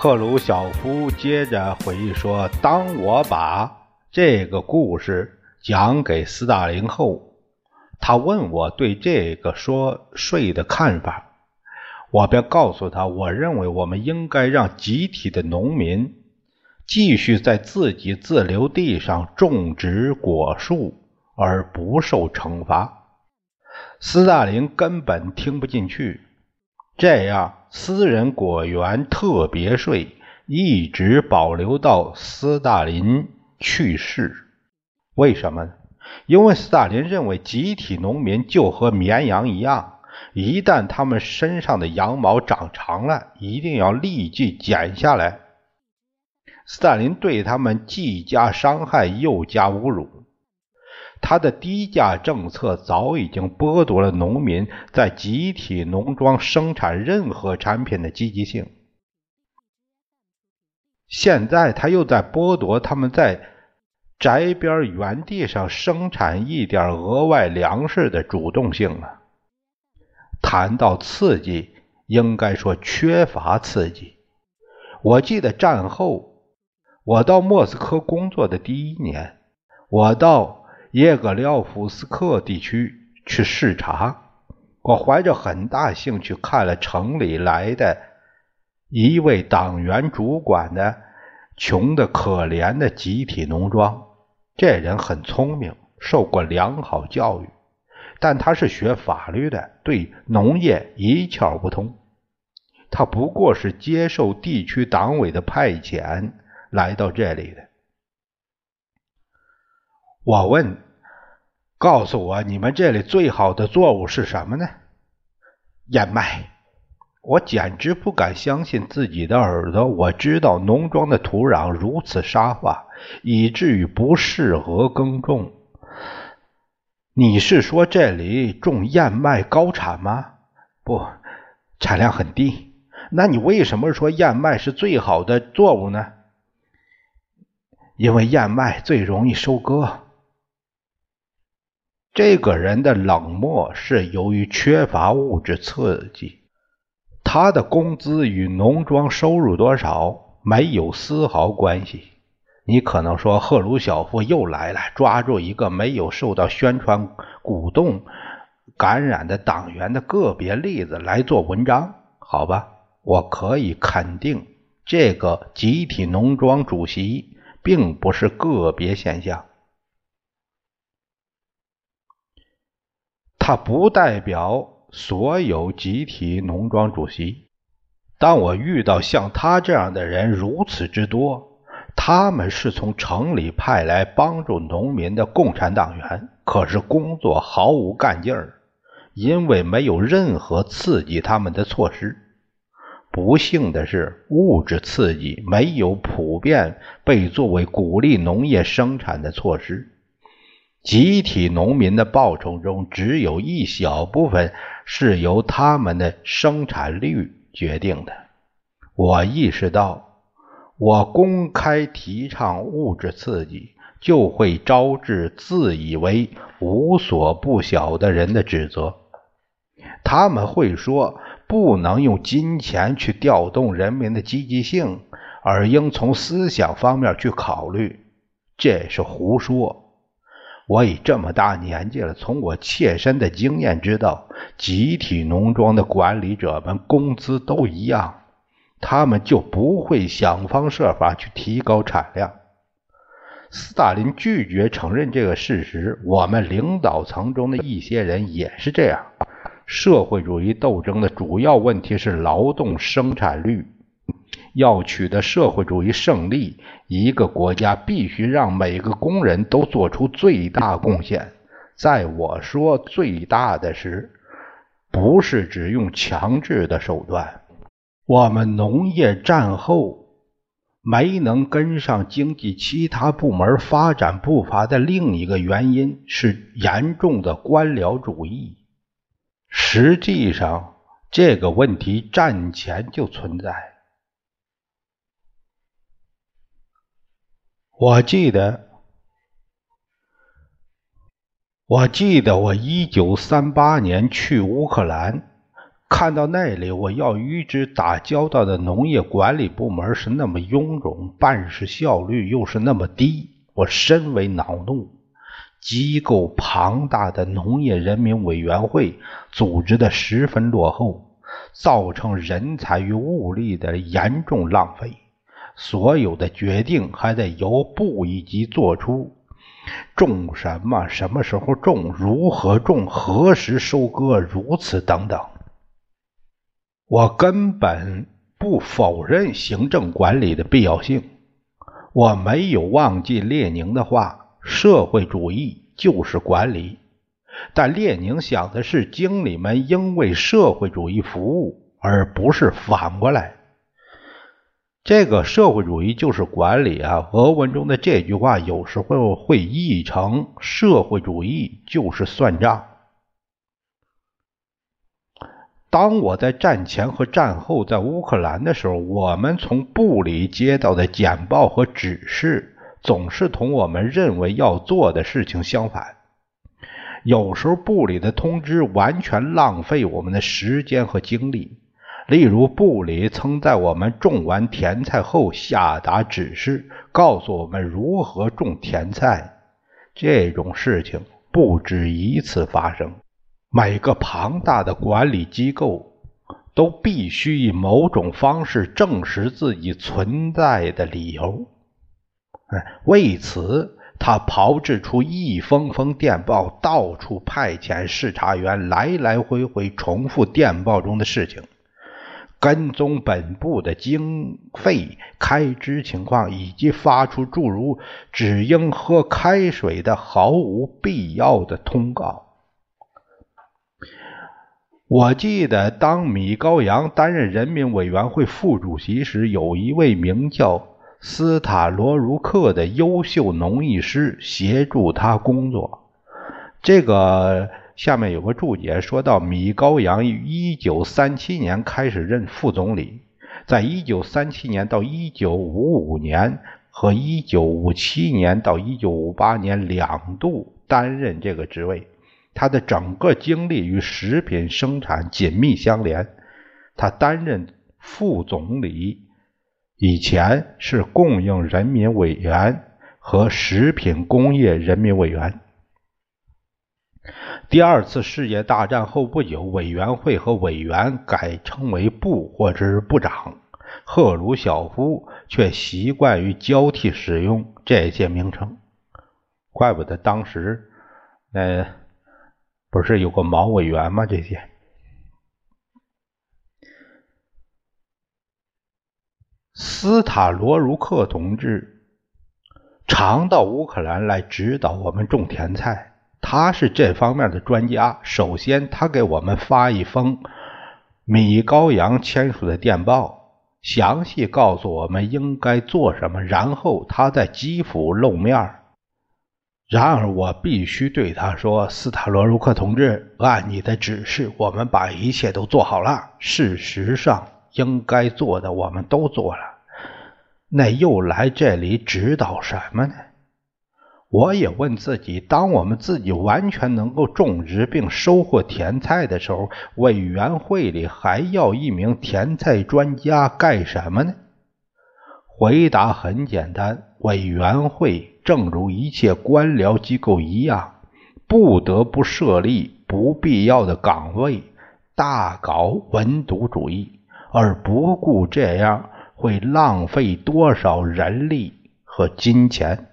赫鲁晓夫接着回忆说：“当我把这个故事讲给斯大林后，他问我对这个说税的看法，我便告诉他，我认为我们应该让集体的农民继续在自己自留地上种植果树，而不受惩罚。斯大林根本听不进去。”这样，私人果园特别税一直保留到斯大林去世。为什么呢？因为斯大林认为集体农民就和绵羊一样，一旦他们身上的羊毛长长了，一定要立即剪下来。斯大林对他们既加伤害又加侮辱。他的低价政策早已经剥夺了农民在集体农庄生产任何产品的积极性。现在他又在剥夺他们在宅边原地上生产一点额外粮食的主动性了。谈到刺激，应该说缺乏刺激。我记得战后，我到莫斯科工作的第一年，我到。叶格廖夫斯克地区去视察，我怀着很大兴趣看了城里来的一位党员主管的穷的可怜的集体农庄。这人很聪明，受过良好教育，但他是学法律的，对农业一窍不通。他不过是接受地区党委的派遣来到这里的。我问：“告诉我，你们这里最好的作物是什么呢？”燕麦。我简直不敢相信自己的耳朵。我知道农庄的土壤如此沙化，以至于不适合耕种。你是说这里种燕麦高产吗？不，产量很低。那你为什么说燕麦是最好的作物呢？因为燕麦最容易收割。这个人的冷漠是由于缺乏物质刺激，他的工资与农庄收入多少没有丝毫关系。你可能说赫鲁晓夫又来了，抓住一个没有受到宣传鼓动感染的党员的个别例子来做文章，好吧？我可以肯定，这个集体农庄主席并不是个别现象。他不代表所有集体农庄主席。当我遇到像他这样的人如此之多，他们是从城里派来帮助农民的共产党员，可是工作毫无干劲儿，因为没有任何刺激他们的措施。不幸的是，物质刺激没有普遍被作为鼓励农业生产的措施。集体农民的报酬中，只有一小部分是由他们的生产率决定的。我意识到，我公开提倡物质刺激，就会招致自以为无所不晓的人的指责。他们会说，不能用金钱去调动人民的积极性，而应从思想方面去考虑。这是胡说。我已这么大年纪了，从我切身的经验知道，集体农庄的管理者们工资都一样，他们就不会想方设法去提高产量。斯大林拒绝承认这个事实，我们领导层中的一些人也是这样。社会主义斗争的主要问题是劳动生产率。要取得社会主义胜利，一个国家必须让每个工人都做出最大贡献，在我说最大的时，不是只用强制的手段。我们农业战后没能跟上经济其他部门发展步伐的另一个原因是严重的官僚主义。实际上，这个问题战前就存在。我记得，我记得我一九三八年去乌克兰。看到那里，我要与之打交道的农业管理部门是那么臃肿，办事效率又是那么低，我深为恼怒。机构庞大的农业人民委员会组织的十分落后，造成人才与物力的严重浪费。所有的决定还得由部一级做出，种什么、什么时候种、如何种、何时收割，如此等等。我根本不否认行政管理的必要性，我没有忘记列宁的话：社会主义就是管理。但列宁想的是，经理们应为社会主义服务，而不是反过来。这个社会主义就是管理啊！俄文中的这句话有时候会译成社会主义就是算账。当我在战前和战后在乌克兰的时候，我们从部里接到的简报和指示，总是同我们认为要做的事情相反。有时候部里的通知完全浪费我们的时间和精力。例如，部里曾在我们种完甜菜后下达指示，告诉我们如何种甜菜。这种事情不止一次发生。每个庞大的管理机构都必须以某种方式证实自己存在的理由。为此，他炮制出一封封电报，到处派遣视察员，来来回回重复电报中的事情，跟踪本部的经费开支情况，以及发出诸如“只应喝开水”的毫无必要的通告。我记得，当米高扬担任人民委员会副主席时，有一位名叫斯塔罗茹克的优秀农艺师协助他工作。这个下面有个注解，说到米高扬于1937年开始任副总理，在1937年到1955年和1957年到1958年两度担任这个职位。他的整个经历与食品生产紧密相连。他担任副总理以前是供应人民委员和食品工业人民委员。第二次世界大战后不久，委员会和委员改称为部或者是部长。赫鲁晓夫却习惯于交替使用这些名称，怪不得当时，呃。不是有个毛委员吗？这些斯塔罗茹克同志常到乌克兰来指导我们种甜菜，他是这方面的专家。首先，他给我们发一封米高扬签署的电报，详细告诉我们应该做什么。然后，他在基辅露面。然而，我必须对他说：“斯塔罗茹克同志，按你的指示，我们把一切都做好了。事实上，应该做的我们都做了。那又来这里指导什么呢？”我也问自己：当我们自己完全能够种植并收获甜菜的时候，委员会里还要一名甜菜专家干什么呢？回答很简单：委员会。正如一切官僚机构一样，不得不设立不必要的岗位，大搞文牍主义，而不顾这样会浪费多少人力和金钱。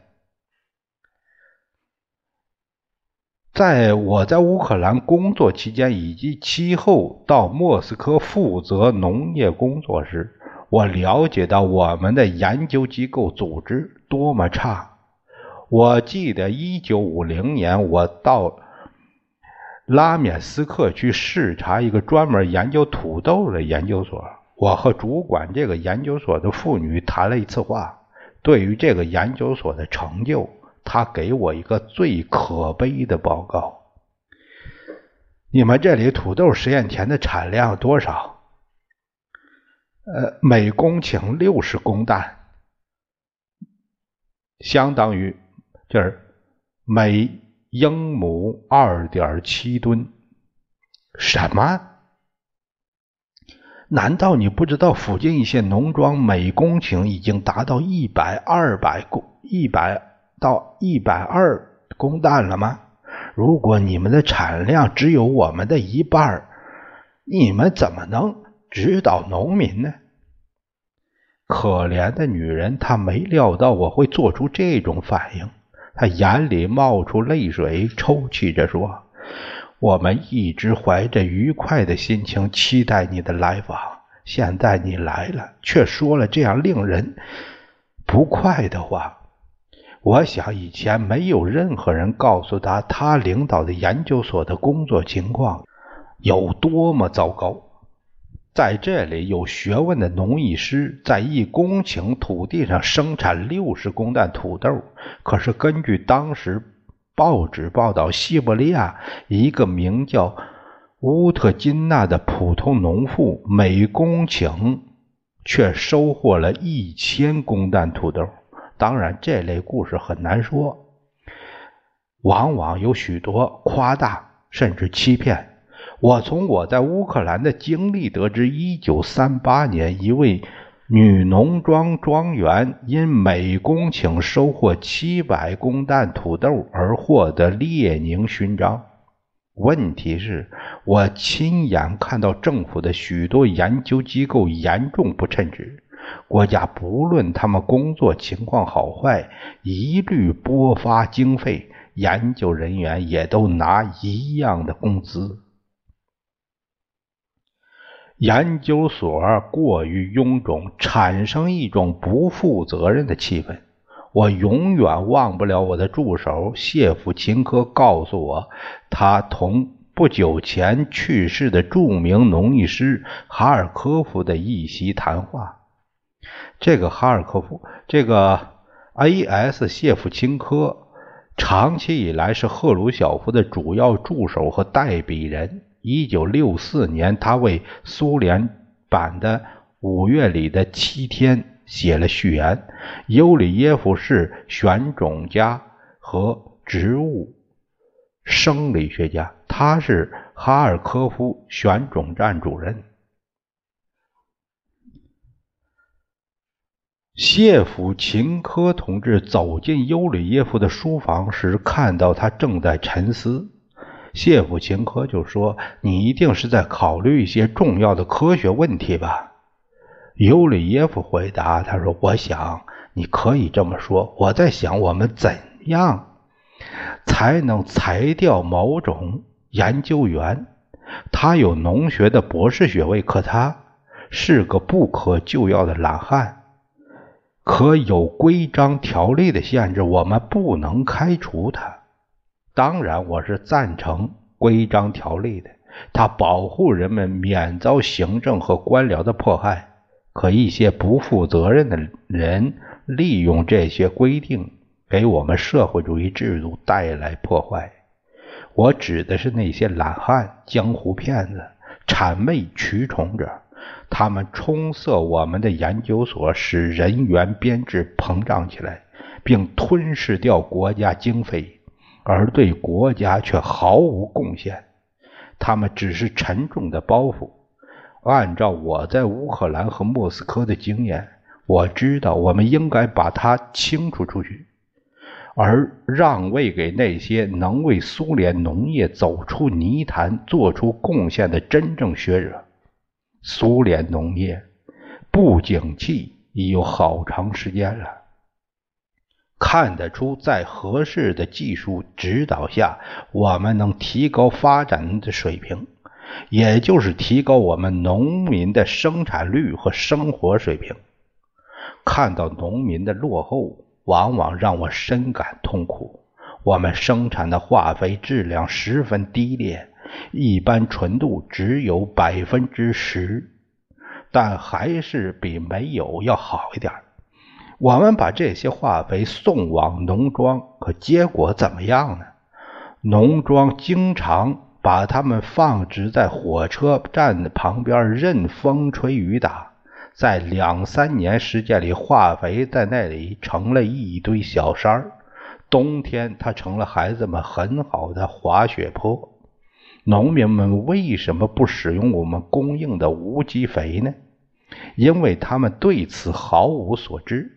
在我在乌克兰工作期间，以及其后到莫斯科负责农业工作时，我了解到我们的研究机构组织多么差。我记得一九五零年，我到拉缅斯克去视察一个专门研究土豆的研究所。我和主管这个研究所的妇女谈了一次话。对于这个研究所的成就，他给我一个最可悲的报告：你们这里土豆实验田的产量多少？呃，每公顷六十公担，相当于就是每英亩二点七吨。什么？难道你不知道附近一些农庄每公顷已经达到一百二百公一百到一百二公担了吗？如果你们的产量只有我们的一半，你们怎么能指导农民呢？可怜的女人，她没料到我会做出这种反应，她眼里冒出泪水，抽泣着说。我们一直怀着愉快的心情期待你的来访，现在你来了，却说了这样令人不快的话。我想以前没有任何人告诉他，他领导的研究所的工作情况有多么糟糕。在这里，有学问的农艺师在一公顷土地上生产六十公担土豆，可是根据当时。报纸报道，西伯利亚一个名叫乌特金娜的普通农妇，每公顷却收获了一千公担土豆。当然，这类故事很难说，往往有许多夸大甚至欺骗。我从我在乌克兰的经历得知，一九三八年一位。女农庄庄园因每公顷收获七百公担土豆而获得列宁勋章。问题是，我亲眼看到政府的许多研究机构严重不称职，国家不论他们工作情况好坏，一律拨发经费，研究人员也都拿一样的工资。研究所过于臃肿，产生一种不负责任的气氛。我永远忘不了我的助手谢夫琴科告诉我，他同不久前去世的著名农艺师哈尔科夫的一席谈话。这个哈尔科夫，这个 A.S. 谢夫钦科，长期以来是赫鲁晓夫的主要助手和代笔人。一九六四年，他为苏联版的《五月里的七天》写了序言。尤里耶夫是选种家和植物生理学家，他是哈尔科夫选种站主任。谢甫琴科同志走进尤里耶夫的书房时，看到他正在沉思。谢普琴科就说：“你一定是在考虑一些重要的科学问题吧？”尤里耶夫回答：“他说，我想你可以这么说。我在想，我们怎样才能裁掉某种研究员？他有农学的博士学位，可他是个不可救药的懒汉。可有规章条例的限制，我们不能开除他。”当然，我是赞成规章条例的，它保护人们免遭行政和官僚的迫害。可一些不负责任的人利用这些规定，给我们社会主义制度带来破坏。我指的是那些懒汉、江湖骗子、谄媚取宠者，他们充塞我们的研究所，使人员编制膨胀起来，并吞噬掉国家经费。而对国家却毫无贡献，他们只是沉重的包袱。按照我在乌克兰和莫斯科的经验，我知道我们应该把它清除出去，而让位给那些能为苏联农业走出泥潭、做出贡献的真正学者。苏联农业不景气已有好长时间了。看得出，在合适的技术指导下，我们能提高发展的水平，也就是提高我们农民的生产率和生活水平。看到农民的落后，往往让我深感痛苦。我们生产的化肥质量十分低劣，一般纯度只有百分之十，但还是比没有要好一点。我们把这些化肥送往农庄，可结果怎么样呢？农庄经常把它们放置在火车站旁边，任风吹雨打。在两三年时间里，化肥在那里成了一堆小山儿。冬天，它成了孩子们很好的滑雪坡。农民们为什么不使用我们供应的无机肥呢？因为他们对此毫无所知。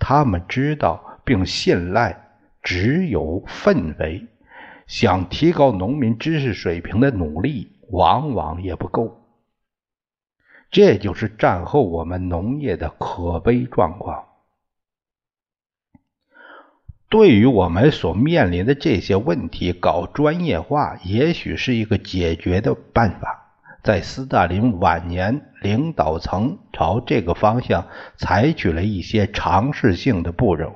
他们知道并信赖只有粪肥，想提高农民知识水平的努力往往也不够。这就是战后我们农业的可悲状况。对于我们所面临的这些问题，搞专业化也许是一个解决的办法。在斯大林晚年，领导层朝这个方向采取了一些尝试性的步骤，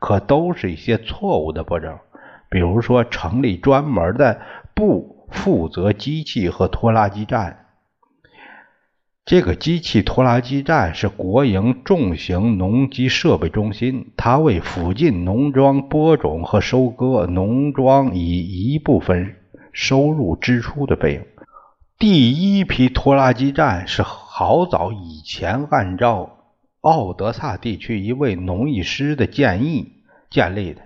可都是一些错误的步骤。比如说，成立专门的部负责机器和拖拉机站。这个机器拖拉机站是国营重型农机设备中心，它为附近农庄播种和收割，农庄以一部分收入支出的费用。第一批拖拉机站是好早以前按照奥德萨地区一位农艺师的建议建立的。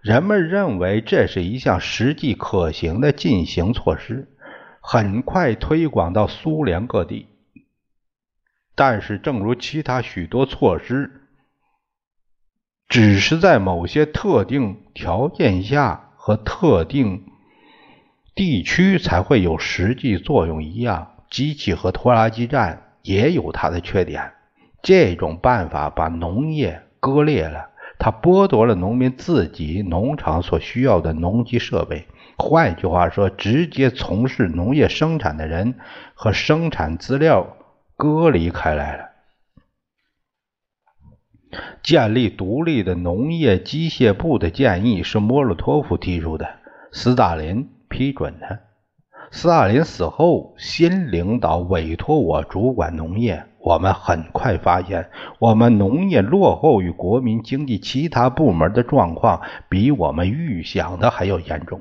人们认为这是一项实际可行的进行措施，很快推广到苏联各地。但是，正如其他许多措施，只是在某些特定条件下和特定。地区才会有实际作用一样，机器和拖拉机站也有它的缺点。这种办法把农业割裂了，它剥夺了农民自己农场所需要的农机设备。换句话说，直接从事农业生产的人和生产资料割离开来了。建立独立的农业机械部的建议是莫洛托夫提出的，斯大林。批准的。斯大林死后，新领导委托我主管农业。我们很快发现，我们农业落后于国民经济其他部门的状况，比我们预想的还要严重。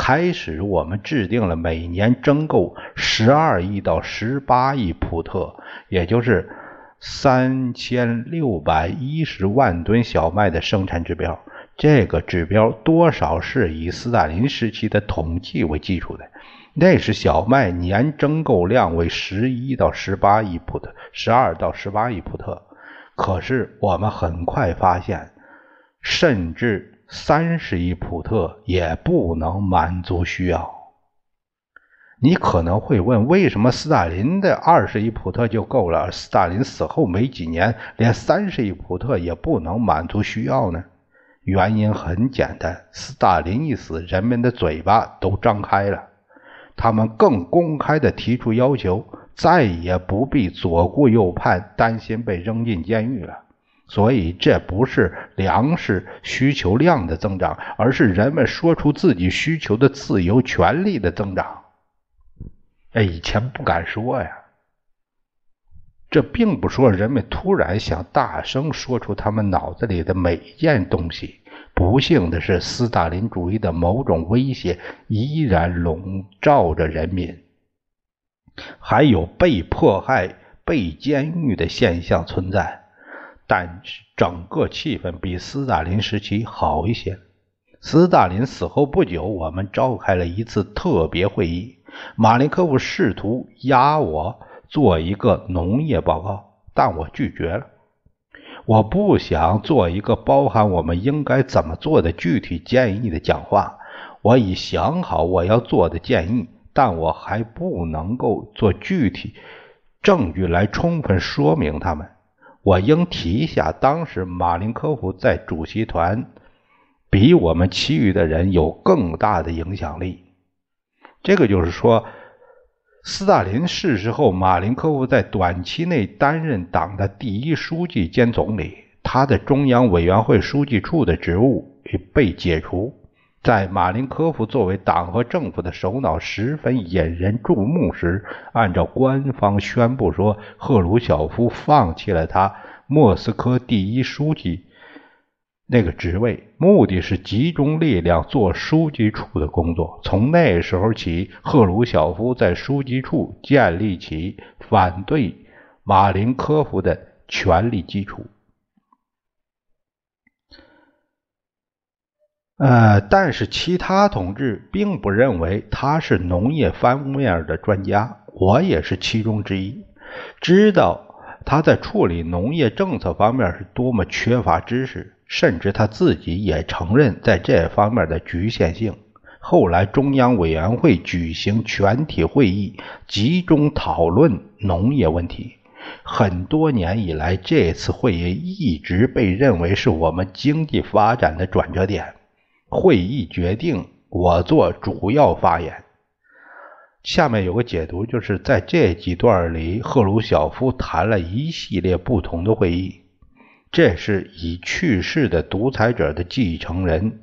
开始，我们制定了每年征购十二亿到十八亿普特，也就是三千六百一十万吨小麦的生产指标。这个指标多少是以斯大林时期的统计为基础的，那时小麦年征购量为十一到十八亿普特，十二到十八亿普特。可是我们很快发现，甚至三十亿普特也不能满足需要。你可能会问，为什么斯大林的二十亿普特就够了，斯大林死后没几年，连三十亿普特也不能满足需要呢？原因很简单，斯大林一死，人们的嘴巴都张开了，他们更公开地提出要求，再也不必左顾右盼，担心被扔进监狱了。所以，这不是粮食需求量的增长，而是人们说出自己需求的自由权利的增长。哎，以前不敢说呀。这并不说人们突然想大声说出他们脑子里的每一件东西。不幸的是，斯大林主义的某种威胁依然笼罩着人民，还有被迫害、被监狱的现象存在。但是整个气氛比斯大林时期好一些。斯大林死后不久，我们召开了一次特别会议，马林科夫试图压我。做一个农业报告，但我拒绝了。我不想做一个包含我们应该怎么做的具体建议的讲话。我已想好我要做的建议，但我还不能够做具体证据来充分说明他们。我应提一下，当时马林科夫在主席团比我们其余的人有更大的影响力。这个就是说。斯大林逝世后，马林科夫在短期内担任党的第一书记兼总理，他的中央委员会书记处的职务被解除。在马林科夫作为党和政府的首脑十分引人注目时，按照官方宣布说，赫鲁晓夫放弃了他莫斯科第一书记那个职位，目的是集中力量做书记处的工作。从那时候起，赫鲁晓夫在书记处建立起反对马林科夫的权力基础。呃，但是其他同志并不认为他是农业方面的专家，我也是其中之一。知道他在处理农业政策方面是多么缺乏知识，甚至他自己也承认在这方面的局限性。后来中央委员会举行全体会议，集中讨论农业问题。很多年以来，这次会议一直被认为是我们经济发展的转折点。会议决定我做主要发言。下面有个解读，就是在这几段里，赫鲁晓夫谈了一系列不同的会议。这是以去世的独裁者的继承人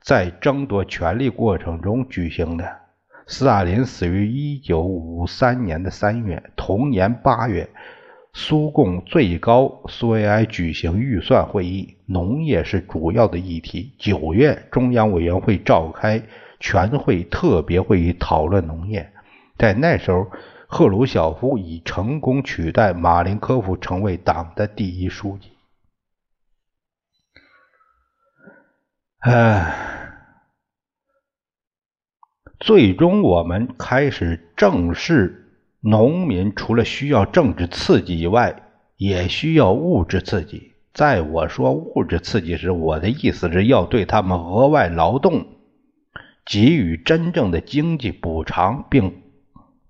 在争夺权力过程中举行的。斯大林死于一九五三年的三月，同年八月。苏共最高苏维埃举行预算会议，农业是主要的议题。九月，中央委员会召开全会特别会议讨论农业。在那时候，赫鲁晓夫已成功取代马林科夫成为党的第一书记。唉，最终我们开始正式。农民除了需要政治刺激以外，也需要物质刺激。在我说物质刺激时，我的意思是要对他们额外劳动给予真正的经济补偿，并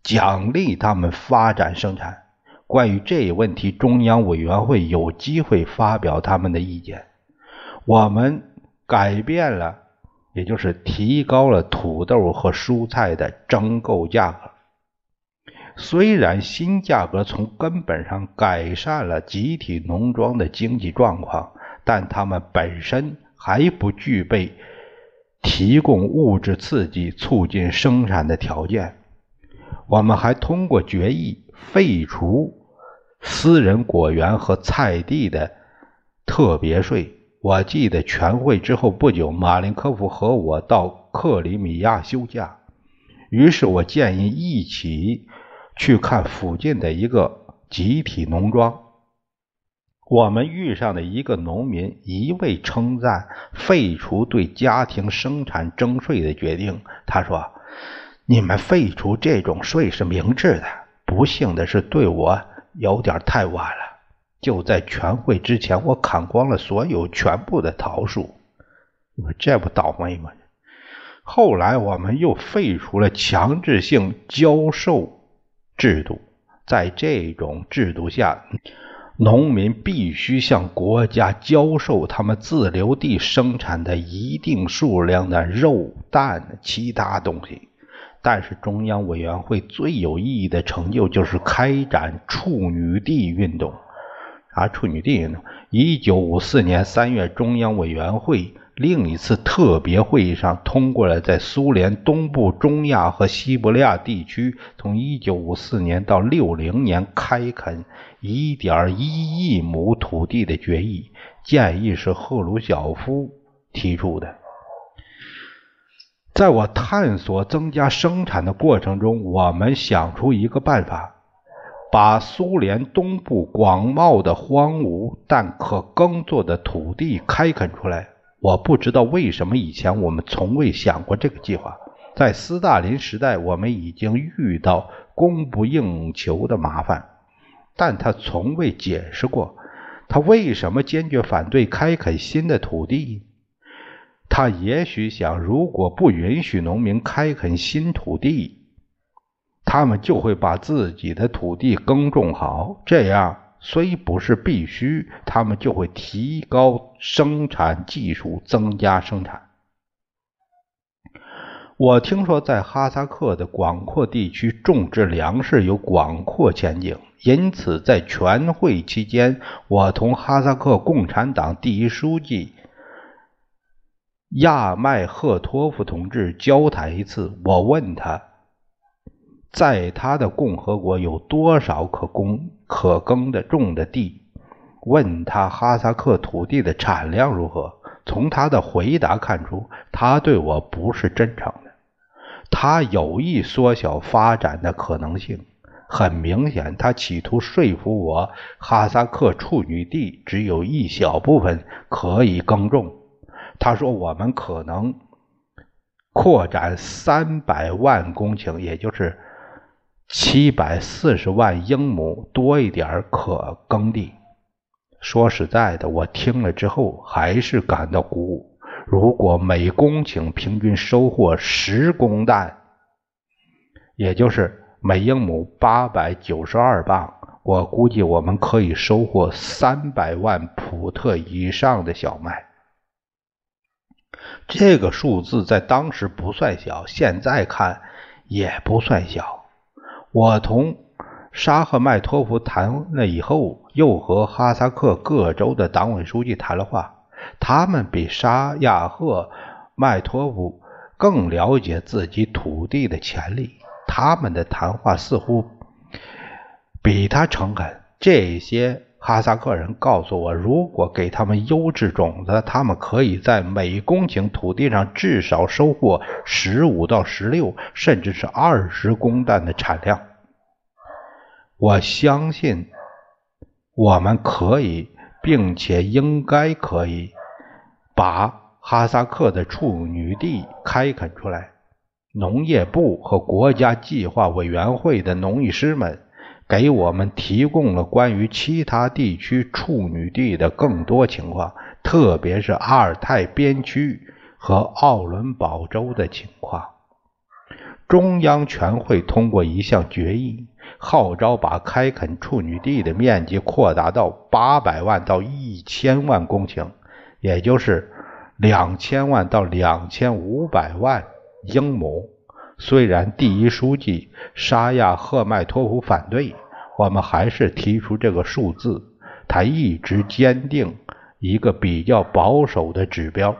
奖励他们发展生产。关于这一问题，中央委员会有机会发表他们的意见。我们改变了，也就是提高了土豆和蔬菜的征购价格。虽然新价格从根本上改善了集体农庄的经济状况，但他们本身还不具备提供物质刺激、促进生产的条件。我们还通过决议废除私人果园和菜地的特别税。我记得全会之后不久，马林科夫和我到克里米亚休假，于是我建议一起。去看附近的一个集体农庄，我们遇上的一个农民一味称赞废除对家庭生产征税的决定。他说：“你们废除这种税是明智的。”不幸的是，对我有点太晚了。就在全会之前，我砍光了所有全部的桃树。这不倒霉吗？后来我们又废除了强制性交售。制度，在这种制度下，农民必须向国家交售他们自留地生产的一定数量的肉、蛋、其他东西。但是，中央委员会最有意义的成就就是开展处女地运动。啊，处女地运动！一九五四年三月，中央委员会。另一次特别会议上通过了，在苏联东部、中亚和西伯利亚地区，从1954年到60年开垦1.1亿亩土地的决议。建议是赫鲁晓夫提出的。在我探索增加生产的过程中，我们想出一个办法，把苏联东部广袤的荒芜但可耕作的土地开垦出来。我不知道为什么以前我们从未想过这个计划。在斯大林时代，我们已经遇到供不应求的麻烦，但他从未解释过他为什么坚决反对开垦新的土地。他也许想，如果不允许农民开垦新土地，他们就会把自己的土地耕种好，这样。虽不是必须，他们就会提高生产技术，增加生产。我听说在哈萨克的广阔地区种植粮食有广阔前景，因此在全会期间，我同哈萨克共产党第一书记亚麦赫托夫同志交谈一次，我问他，在他的共和国有多少可供可耕的种的地？问他哈萨克土地的产量如何？从他的回答看出，他对我不是真诚的，他有意缩小发展的可能性。很明显，他企图说服我，哈萨克处女地只有一小部分可以耕种。他说，我们可能扩展三百万公顷，也就是七百四十万英亩多一点可耕地。说实在的，我听了之后还是感到鼓舞。如果每公顷平均收获十公担，也就是每英亩八百九十二磅，我估计我们可以收获三百万普特以上的小麦。这个数字在当时不算小，现在看也不算小。我同沙赫迈托夫谈了以后，又和哈萨克各州的党委书记谈了话。他们比沙亚赫迈托夫更了解自己土地的潜力，他们的谈话似乎比他诚恳。这些。哈萨克人告诉我，如果给他们优质种子，他们可以在每公顷土地上至少收获十五到十六，甚至是二十公担的产量。我相信我们可以，并且应该可以把哈萨克的处女地开垦出来。农业部和国家计划委员会的农艺师们。给我们提供了关于其他地区处女地的更多情况，特别是阿尔泰边区和奥伦堡州的情况。中央全会通过一项决议，号召把开垦处女地的面积扩大到八百万到一千万公顷，也就是两千万到两千五百万英亩。虽然第一书记沙亚赫迈托夫反对，我们还是提出这个数字。他一直坚定一个比较保守的指标。